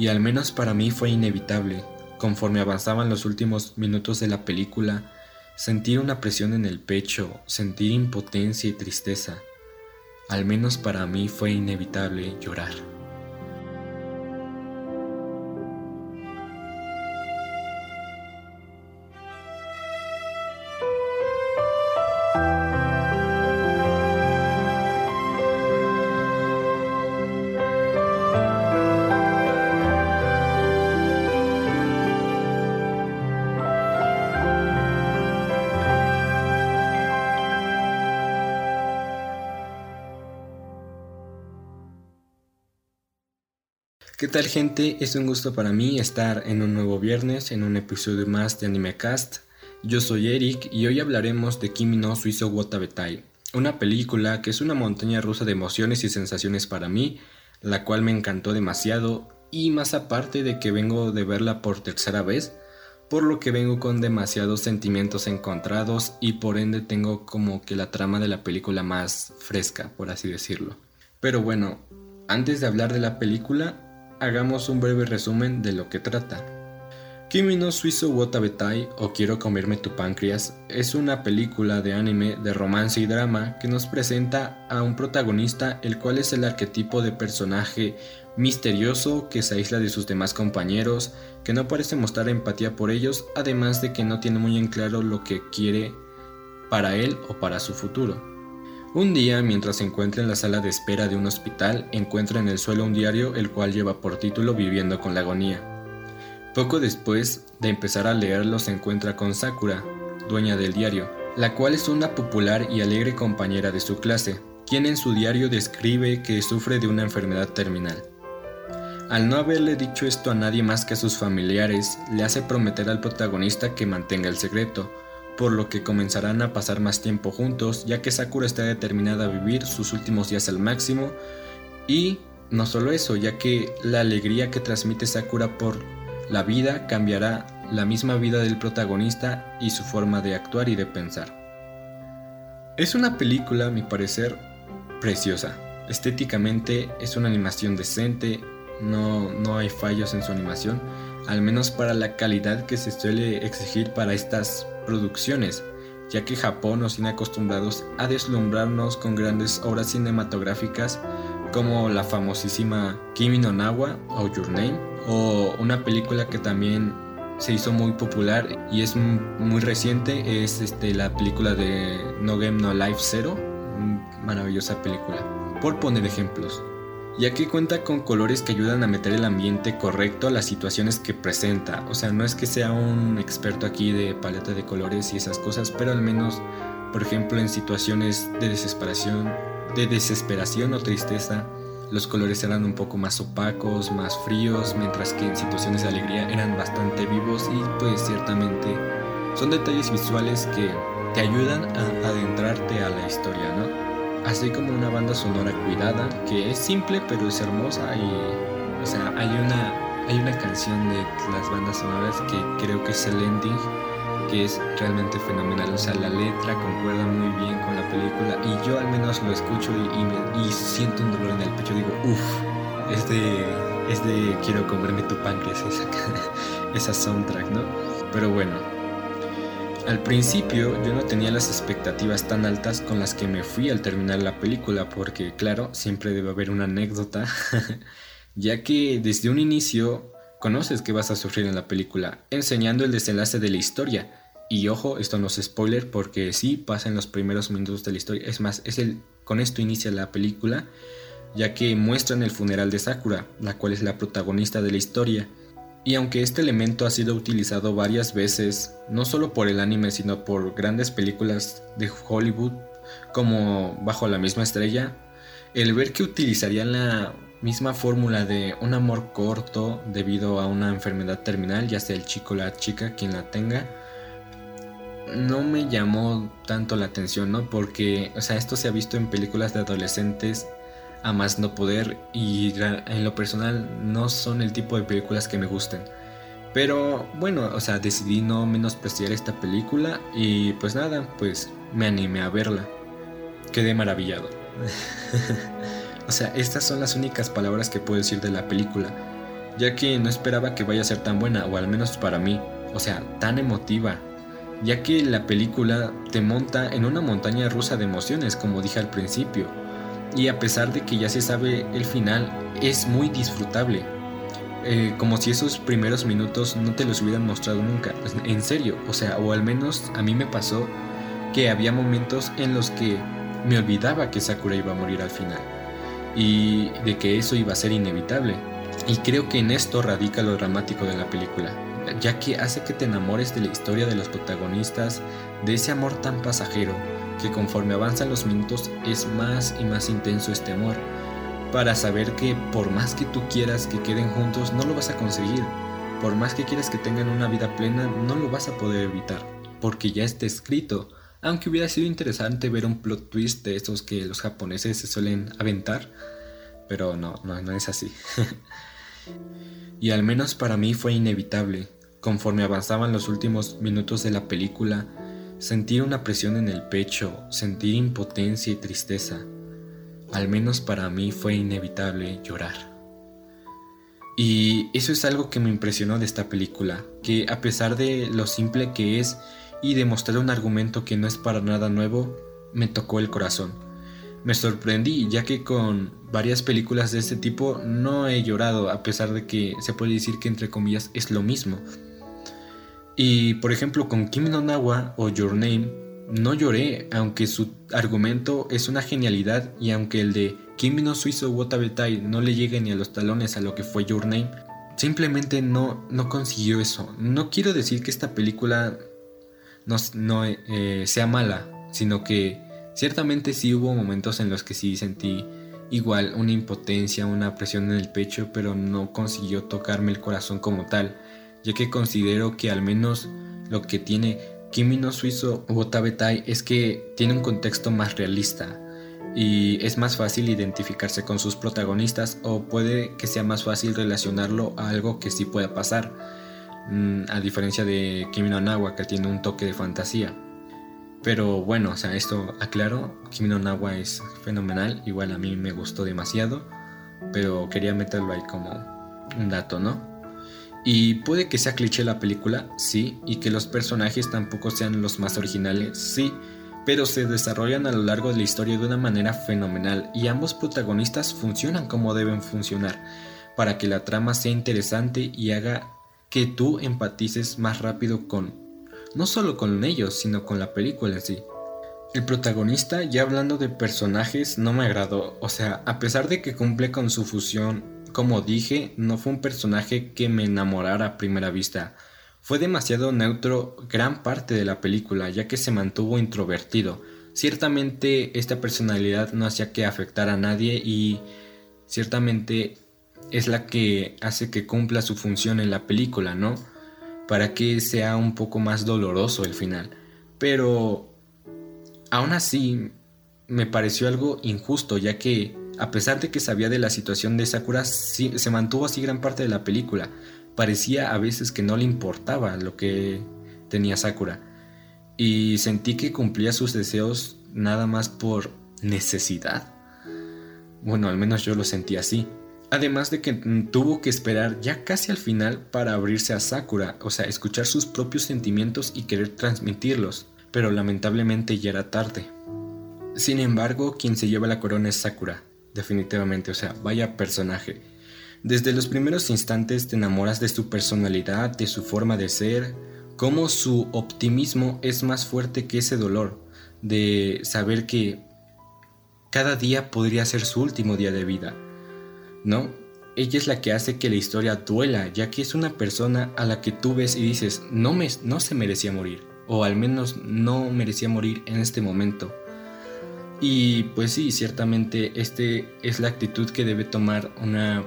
y al menos para mí fue inevitable. Conforme avanzaban los últimos minutos de la película, sentir una presión en el pecho, sentir impotencia y tristeza. Al menos para mí fue inevitable llorar. Tal gente? Es un gusto para mí estar en un nuevo viernes en un episodio más de AnimeCast. Yo soy Eric y hoy hablaremos de Kimi no Suizo Watabetai, una película que es una montaña rusa de emociones y sensaciones para mí, la cual me encantó demasiado y más aparte de que vengo de verla por tercera vez, por lo que vengo con demasiados sentimientos encontrados y por ende tengo como que la trama de la película más fresca, por así decirlo. Pero bueno, antes de hablar de la película, hagamos un breve resumen de lo que trata. Kimi no Suizo Wotabetai o Quiero comerme tu páncreas es una película de anime de romance y drama que nos presenta a un protagonista el cual es el arquetipo de personaje misterioso que se aísla de sus demás compañeros, que no parece mostrar empatía por ellos, además de que no tiene muy en claro lo que quiere para él o para su futuro. Un día, mientras se encuentra en la sala de espera de un hospital, encuentra en el suelo un diario el cual lleva por título Viviendo con la agonía. Poco después de empezar a leerlo se encuentra con Sakura, dueña del diario, la cual es una popular y alegre compañera de su clase, quien en su diario describe que sufre de una enfermedad terminal. Al no haberle dicho esto a nadie más que a sus familiares, le hace prometer al protagonista que mantenga el secreto, por lo que comenzarán a pasar más tiempo juntos, ya que Sakura está determinada a vivir sus últimos días al máximo. Y no solo eso, ya que la alegría que transmite Sakura por la vida cambiará la misma vida del protagonista y su forma de actuar y de pensar. Es una película, a mi parecer, preciosa. Estéticamente es una animación decente, no, no hay fallos en su animación, al menos para la calidad que se suele exigir para estas producciones, ya que Japón nos tiene acostumbrados a deslumbrarnos con grandes obras cinematográficas como la famosísima Kimi no Nawa o Your Name, o una película que también se hizo muy popular y es muy reciente, es este, la película de No Game No Life Zero, maravillosa película, por poner ejemplos ya que cuenta con colores que ayudan a meter el ambiente correcto a las situaciones que presenta. O sea, no es que sea un experto aquí de paleta de colores y esas cosas, pero al menos, por ejemplo, en situaciones de desesperación, de desesperación o tristeza, los colores eran un poco más opacos, más fríos, mientras que en situaciones de alegría eran bastante vivos y pues ciertamente son detalles visuales que te ayudan a adentrarte a la historia, ¿no? Así como una banda sonora cuidada, que es simple pero es hermosa y, o sea, hay una, hay una canción de las bandas sonoras que creo que es el ending, que es realmente fenomenal, o sea, la letra concuerda muy bien con la película y yo al menos lo escucho y, y, siento un dolor en el pecho, digo, uff, es de, es de quiero comerme tu páncreas esa, esa soundtrack, ¿no? Pero bueno, al principio yo no tenía las expectativas tan altas con las que me fui al terminar la película porque claro, siempre debe haber una anécdota, ya que desde un inicio conoces que vas a sufrir en la película, enseñando el desenlace de la historia. Y ojo, esto no es spoiler porque sí pasa en los primeros minutos de la historia. Es más, es el con esto inicia la película, ya que muestran el funeral de Sakura, la cual es la protagonista de la historia y aunque este elemento ha sido utilizado varias veces, no solo por el anime, sino por grandes películas de Hollywood como Bajo la misma estrella, el ver que utilizarían la misma fórmula de un amor corto debido a una enfermedad terminal, ya sea el chico o la chica quien la tenga, no me llamó tanto la atención, ¿no? Porque, o sea, esto se ha visto en películas de adolescentes a más no poder y en lo personal no son el tipo de películas que me gusten. Pero bueno, o sea, decidí no menospreciar esta película y pues nada, pues me animé a verla. Quedé maravillado. o sea, estas son las únicas palabras que puedo decir de la película. ya que no esperaba que vaya a ser tan buena, o al menos para mí, o sea, tan emotiva, ya que la película te monta en una montaña rusa de emociones, como dije al principio, y a pesar de que ya se sabe el final, es muy disfrutable. Eh, como si esos primeros minutos no te los hubieran mostrado nunca. En serio, o sea, o al menos a mí me pasó que había momentos en los que me olvidaba que Sakura iba a morir al final y de que eso iba a ser inevitable. Y creo que en esto radica lo dramático de la película, ya que hace que te enamores de la historia de los protagonistas, de ese amor tan pasajero, que conforme avanzan los minutos es más y más intenso este amor, para saber que por más que tú quieras que queden juntos, no lo vas a conseguir. Por más que quieras que tengan una vida plena, no lo vas a poder evitar, porque ya está escrito. Aunque hubiera sido interesante ver un plot twist de esos que los japoneses se suelen aventar, pero no, no, no es así. y al menos para mí fue inevitable. Conforme avanzaban los últimos minutos de la película, sentir una presión en el pecho, sentir impotencia y tristeza. Al menos para mí fue inevitable llorar. Y eso es algo que me impresionó de esta película, que a pesar de lo simple que es y demostrar un argumento que no es para nada nuevo, me tocó el corazón. Me sorprendí ya que con varias películas de este tipo no he llorado a pesar de que se puede decir que entre comillas es lo mismo. Y por ejemplo con Kimi no Nawa o Your Name no lloré aunque su argumento es una genialidad y aunque el de Kimi no Suizo Watabetai no le llegue ni a los talones a lo que fue Your Name, simplemente no, no consiguió eso. No quiero decir que esta película no, eh, sea mala, sino que ciertamente sí hubo momentos en los que sí sentí igual una impotencia, una presión en el pecho, pero no consiguió tocarme el corazón como tal, ya que considero que al menos lo que tiene Kimi no Suizo Wotabetai es que tiene un contexto más realista y es más fácil identificarse con sus protagonistas o puede que sea más fácil relacionarlo a algo que sí pueda pasar Mm, a diferencia de Kimi no Nawa que tiene un toque de fantasía. Pero bueno, o sea, esto aclaro, Kimi no Nawa es fenomenal, igual a mí me gustó demasiado, pero quería meterlo ahí como un dato, ¿no? Y puede que sea cliché la película, sí, y que los personajes tampoco sean los más originales, sí, pero se desarrollan a lo largo de la historia de una manera fenomenal y ambos protagonistas funcionan como deben funcionar para que la trama sea interesante y haga que tú empatices más rápido con, no solo con ellos, sino con la película en sí. El protagonista, ya hablando de personajes, no me agradó, o sea, a pesar de que cumple con su fusión, como dije, no fue un personaje que me enamorara a primera vista. Fue demasiado neutro gran parte de la película, ya que se mantuvo introvertido. Ciertamente esta personalidad no hacía que afectara a nadie y ciertamente es la que hace que cumpla su función en la película, ¿no? Para que sea un poco más doloroso el final. Pero aún así me pareció algo injusto, ya que a pesar de que sabía de la situación de Sakura, se mantuvo así gran parte de la película. Parecía a veces que no le importaba lo que tenía Sakura. Y sentí que cumplía sus deseos nada más por necesidad. Bueno, al menos yo lo sentí así. Además de que tuvo que esperar ya casi al final para abrirse a Sakura, o sea, escuchar sus propios sentimientos y querer transmitirlos, pero lamentablemente ya era tarde. Sin embargo, quien se lleva la corona es Sakura, definitivamente, o sea, vaya personaje. Desde los primeros instantes te enamoras de su personalidad, de su forma de ser, cómo su optimismo es más fuerte que ese dolor, de saber que cada día podría ser su último día de vida ¿no? Ella es la que hace que la historia duela, ya que es una persona a la que tú ves y dices, no, me, no se merecía morir, o al menos no merecía morir en este momento. Y pues sí, ciertamente este es la actitud que debe tomar una,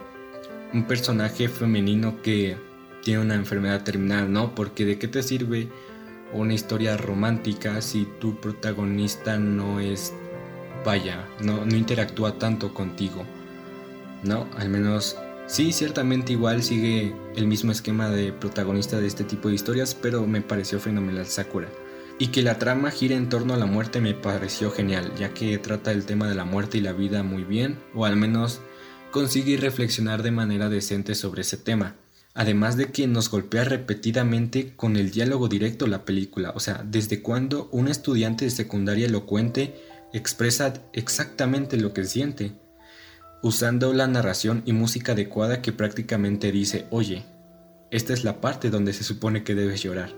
un personaje femenino que tiene una enfermedad terminal, ¿no? Porque de qué te sirve una historia romántica si tu protagonista no es, vaya, no, no interactúa tanto contigo. ¿no? Al menos sí, ciertamente igual sigue el mismo esquema de protagonista de este tipo de historias, pero me pareció fenomenal Sakura. Y que la trama gira en torno a la muerte me pareció genial, ya que trata el tema de la muerte y la vida muy bien, o al menos consigue reflexionar de manera decente sobre ese tema. Además de que nos golpea repetidamente con el diálogo directo la película, o sea, desde cuando un estudiante de secundaria elocuente expresa exactamente lo que siente, usando la narración y música adecuada que prácticamente dice, oye, esta es la parte donde se supone que debes llorar.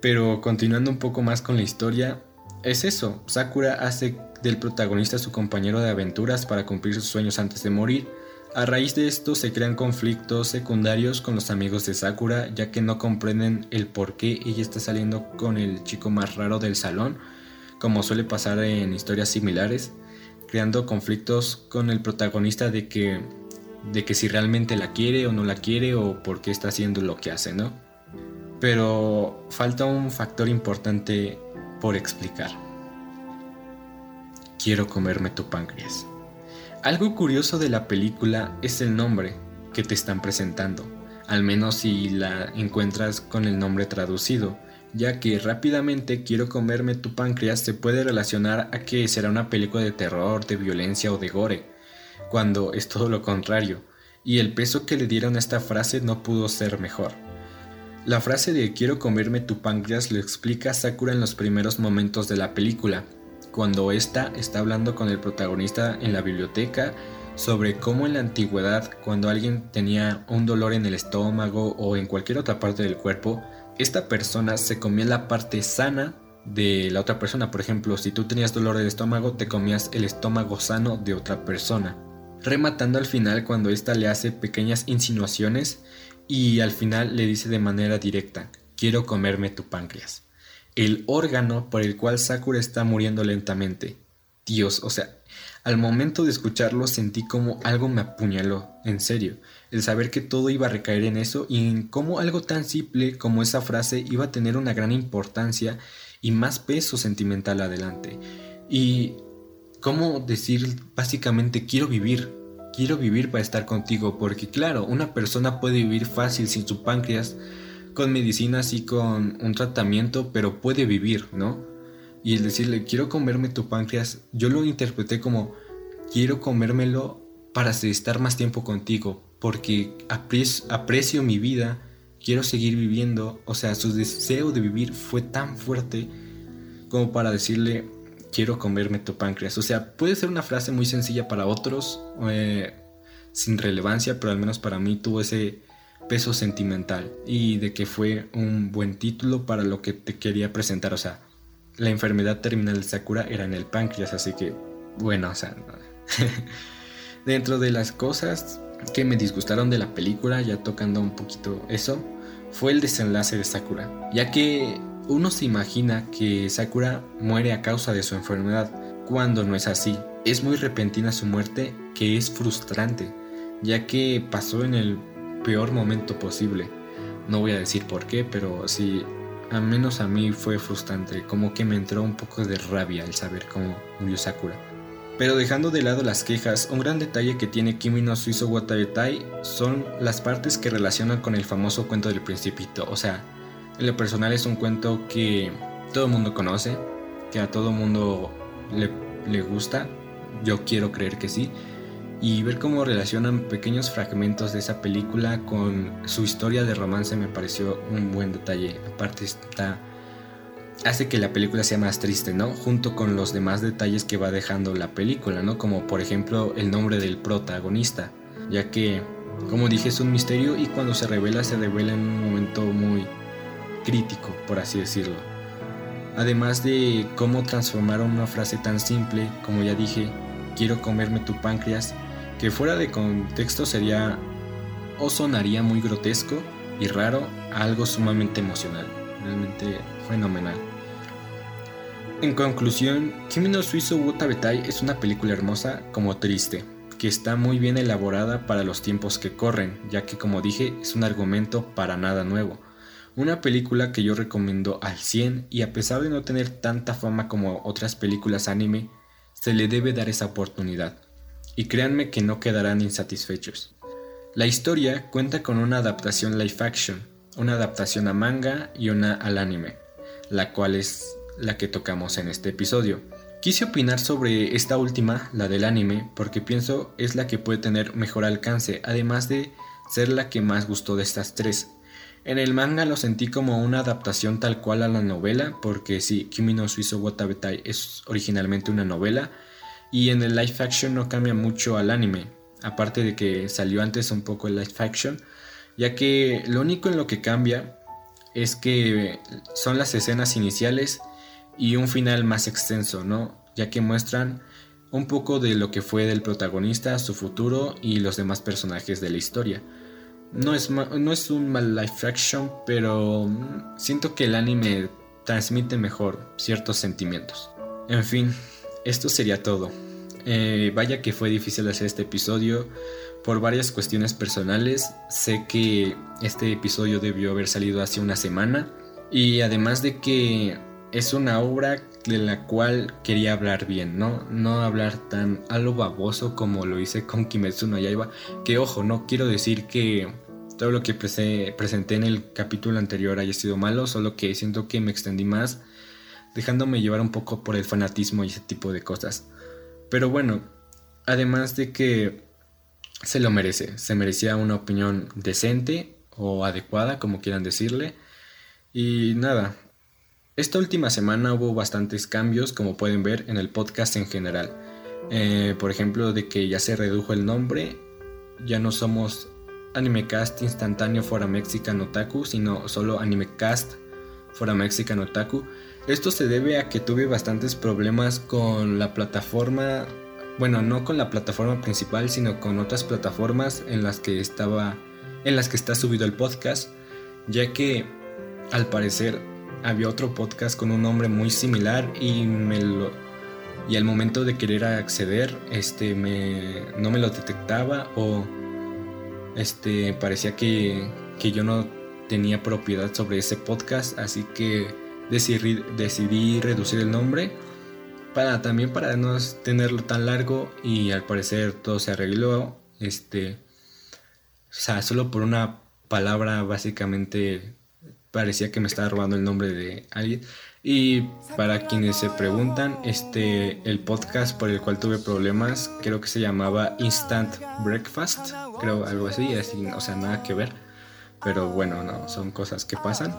Pero continuando un poco más con la historia, es eso, Sakura hace del protagonista su compañero de aventuras para cumplir sus sueños antes de morir, a raíz de esto se crean conflictos secundarios con los amigos de Sakura, ya que no comprenden el por qué ella está saliendo con el chico más raro del salón, como suele pasar en historias similares, creando conflictos con el protagonista de que, de que si realmente la quiere o no la quiere o por qué está haciendo lo que hace, ¿no? Pero falta un factor importante por explicar. Quiero comerme tu páncreas. Algo curioso de la película es el nombre que te están presentando, al menos si la encuentras con el nombre traducido, ya que rápidamente Quiero comerme tu páncreas se puede relacionar a que será una película de terror, de violencia o de gore, cuando es todo lo contrario, y el peso que le dieron a esta frase no pudo ser mejor. La frase de quiero comerme tu páncreas lo explica Sakura en los primeros momentos de la película, cuando ésta está hablando con el protagonista en la biblioteca sobre cómo en la antigüedad, cuando alguien tenía un dolor en el estómago o en cualquier otra parte del cuerpo, esta persona se comía la parte sana de la otra persona. Por ejemplo, si tú tenías dolor del estómago, te comías el estómago sano de otra persona. Rematando al final cuando ésta le hace pequeñas insinuaciones y al final le dice de manera directa, quiero comerme tu páncreas el órgano por el cual Sakura está muriendo lentamente. Dios, o sea, al momento de escucharlo sentí como algo me apuñaló, en serio, el saber que todo iba a recaer en eso y en cómo algo tan simple como esa frase iba a tener una gran importancia y más peso sentimental adelante. Y cómo decir básicamente quiero vivir, quiero vivir para estar contigo, porque claro, una persona puede vivir fácil sin su páncreas, con medicinas y con un tratamiento, pero puede vivir, ¿no? Y el decirle, quiero comerme tu páncreas, yo lo interpreté como, quiero comérmelo para estar más tiempo contigo, porque aprecio, mi vida, quiero seguir viviendo, o sea, su deseo de vivir fue tan fuerte como para decirle, quiero comerme tu páncreas. O sea, puede ser una frase muy sencilla para otros, eh, sin relevancia, pero al menos para mí tuvo ese peso sentimental y de que fue un buen título para lo que te quería presentar. O sea, la enfermedad terminal de Sakura era en el páncreas, así que, bueno, o sea, dentro de las cosas que me disgustaron de la película, ya tocando un poquito eso, fue el desenlace de Sakura, ya que uno se imagina que Sakura muere a causa de su enfermedad, cuando no es así. Es muy repentina su muerte, que es frustrante, ya que pasó en el peor momento posible. No voy a decir por qué, pero sí, al menos a mí fue frustrante, como que me entró un poco de rabia el saber cómo murió Sakura. Pero dejando de lado las quejas, un gran detalle que tiene Kimi no Suizo Watabetai son las partes que relacionan con el famoso cuento del principito. O sea, en lo personal es un cuento que todo el mundo conoce, que a todo el mundo le, le gusta. Yo quiero creer que sí y ver cómo relacionan pequeños fragmentos de esa película con su historia de romance me pareció un buen detalle. Aparte está hace que la película sea más triste, ¿no? Junto con los demás detalles que va dejando la película, ¿no? Como por ejemplo el nombre del protagonista, ya que como dije es un misterio y cuando se revela se revela en un momento muy crítico, por así decirlo. Además de cómo transformaron una frase tan simple, como ya dije, quiero comerme tu páncreas, que fuera de contexto sería o sonaría muy grotesco y raro a algo sumamente emocional, realmente fenomenal. En conclusión, Kimi no Suizo Wutabetai es una película hermosa como triste, que está muy bien elaborada para los tiempos que corren, ya que como dije es un argumento para nada nuevo. Una película que yo recomiendo al 100 y a pesar de no tener tanta fama como otras películas anime, se le debe dar esa oportunidad y créanme que no quedarán insatisfechos. La historia cuenta con una adaptación live action, una adaptación a manga y una al anime, la cual es la que tocamos en este episodio. Quise opinar sobre esta última, la del anime, porque pienso es la que puede tener mejor alcance, además de ser la que más gustó de estas tres. En el manga lo sentí como una adaptación tal cual a la novela, porque sí, Kimi no Suizo Watabetai es originalmente una novela, y en el live action no cambia mucho al anime, aparte de que salió antes un poco el live action, ya que lo único en lo que cambia es que son las escenas iniciales y un final más extenso, ¿no? Ya que muestran un poco de lo que fue del protagonista, su futuro y los demás personajes de la historia. No es, no es un mal live action, pero siento que el anime transmite mejor ciertos sentimientos. En fin, esto sería todo. Eh, vaya que fue difícil hacer este episodio por varias cuestiones personales. Sé que este episodio debió haber salido hace una semana y además de que es una obra de la cual quería hablar bien, ¿no? No hablar tan a lo baboso como lo hice con Kimetsu no Yaiba, que ojo, no quiero decir que todo lo que presenté en el capítulo anterior haya sido malo, solo que siento que me extendí más, dejándome llevar un poco por el fanatismo y ese tipo de cosas. Pero bueno, además de que se lo merece, se merecía una opinión decente o adecuada, como quieran decirle. Y nada, esta última semana hubo bastantes cambios, como pueden ver en el podcast en general. Eh, por ejemplo, de que ya se redujo el nombre, ya no somos Animecast Instantáneo for a Mexican Otaku, sino solo Animecast for a Mexican Otaku. Esto se debe a que tuve bastantes problemas con la plataforma, bueno, no con la plataforma principal, sino con otras plataformas en las que estaba, en las que está subido el podcast, ya que al parecer había otro podcast con un nombre muy similar y me lo y al momento de querer acceder, este me no me lo detectaba o este, parecía que, yo no tenía propiedad sobre ese podcast, así que decidí, decidí reducir el nombre para también para no tenerlo tan largo y al parecer todo se arregló, este, o sea, solo por una palabra básicamente parecía que me estaba robando el nombre de alguien. Y para quienes se preguntan, este el podcast por el cual tuve problemas, creo que se llamaba Instant Breakfast, creo algo así, así, o sea, nada que ver. Pero bueno, no, son cosas que pasan.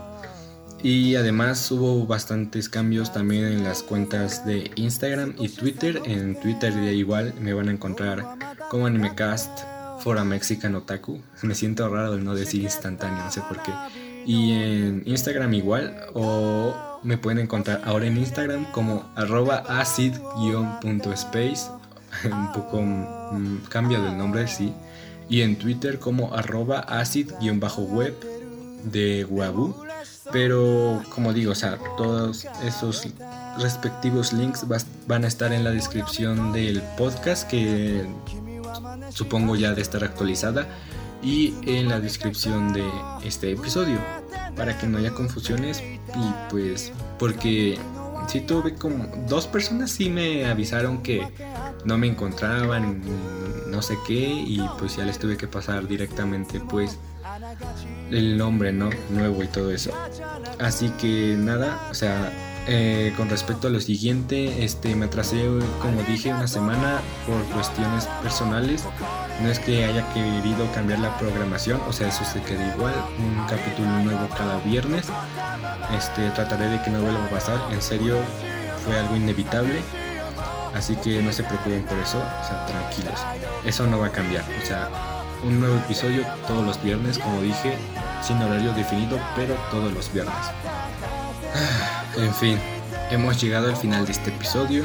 Y además hubo bastantes cambios también en las cuentas de Instagram y Twitter. En Twitter de igual me van a encontrar como AnimeCast for a Mexican Otaku. Me siento raro de no decir instantáneo, no sé por qué. Y en Instagram igual o me pueden encontrar ahora en Instagram como arroba acid-space, un poco mm, cambia del nombre, sí. Y en Twitter como arroba acid-web de Wabu. Pero como digo, o sea, todos esos respectivos links van a estar en la descripción del podcast que supongo ya de estar actualizada y en la descripción de este episodio para que no haya confusiones y pues porque sí tuve como dos personas sí me avisaron que no me encontraban no sé qué y pues ya les tuve que pasar directamente pues el nombre no nuevo y todo eso. Así que nada o sea eh, con respecto a lo siguiente, este, me atrasé, como dije, una semana por cuestiones personales. No es que haya querido cambiar la programación, o sea, eso se queda igual. Un capítulo nuevo cada viernes. Este, trataré de que no vuelva a pasar. En serio, fue algo inevitable. Así que no se preocupen por eso, o sea, tranquilos. Eso no va a cambiar. O sea, un nuevo episodio todos los viernes, como dije, sin horario definido, pero todos los viernes. En fin, hemos llegado al final de este episodio.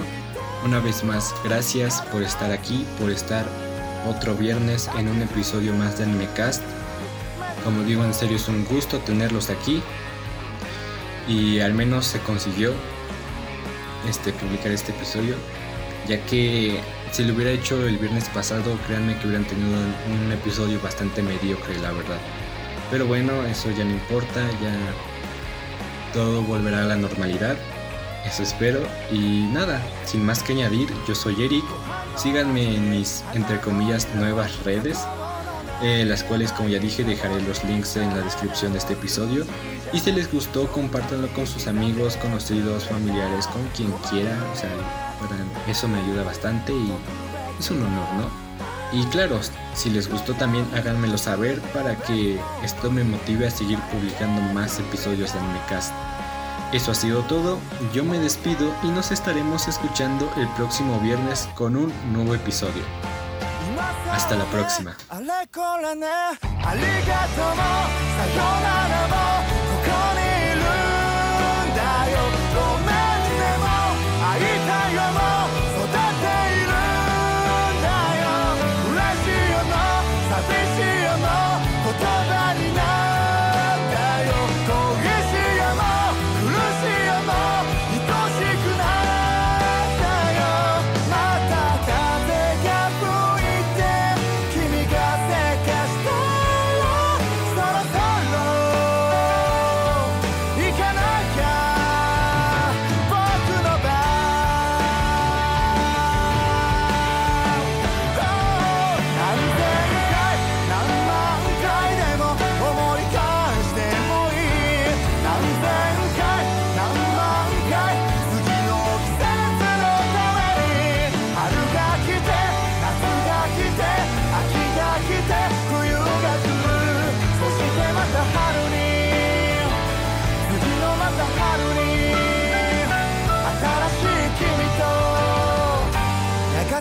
Una vez más, gracias por estar aquí, por estar otro viernes en un episodio más de Animecast. Como digo, en serio es un gusto tenerlos aquí. Y al menos se consiguió este, publicar este episodio. Ya que si lo hubiera hecho el viernes pasado, créanme que hubieran tenido un episodio bastante mediocre, la verdad. Pero bueno, eso ya no importa, ya todo volverá a la normalidad. Eso espero. Y nada, sin más que añadir, yo soy Eric. Síganme en mis, entre comillas, nuevas redes. Eh, las cuales, como ya dije, dejaré los links en la descripción de este episodio. Y si les gustó, compártanlo con sus amigos, conocidos, familiares, con quien quiera. O sea, eso me ayuda bastante y es un honor, ¿no? Y claro, si les gustó también háganmelo saber para que esto me motive a seguir publicando más episodios de Animecast. Eso ha sido todo, yo me despido y nos estaremos escuchando el próximo viernes con un nuevo episodio. Hasta la próxima.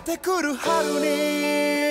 てくる春に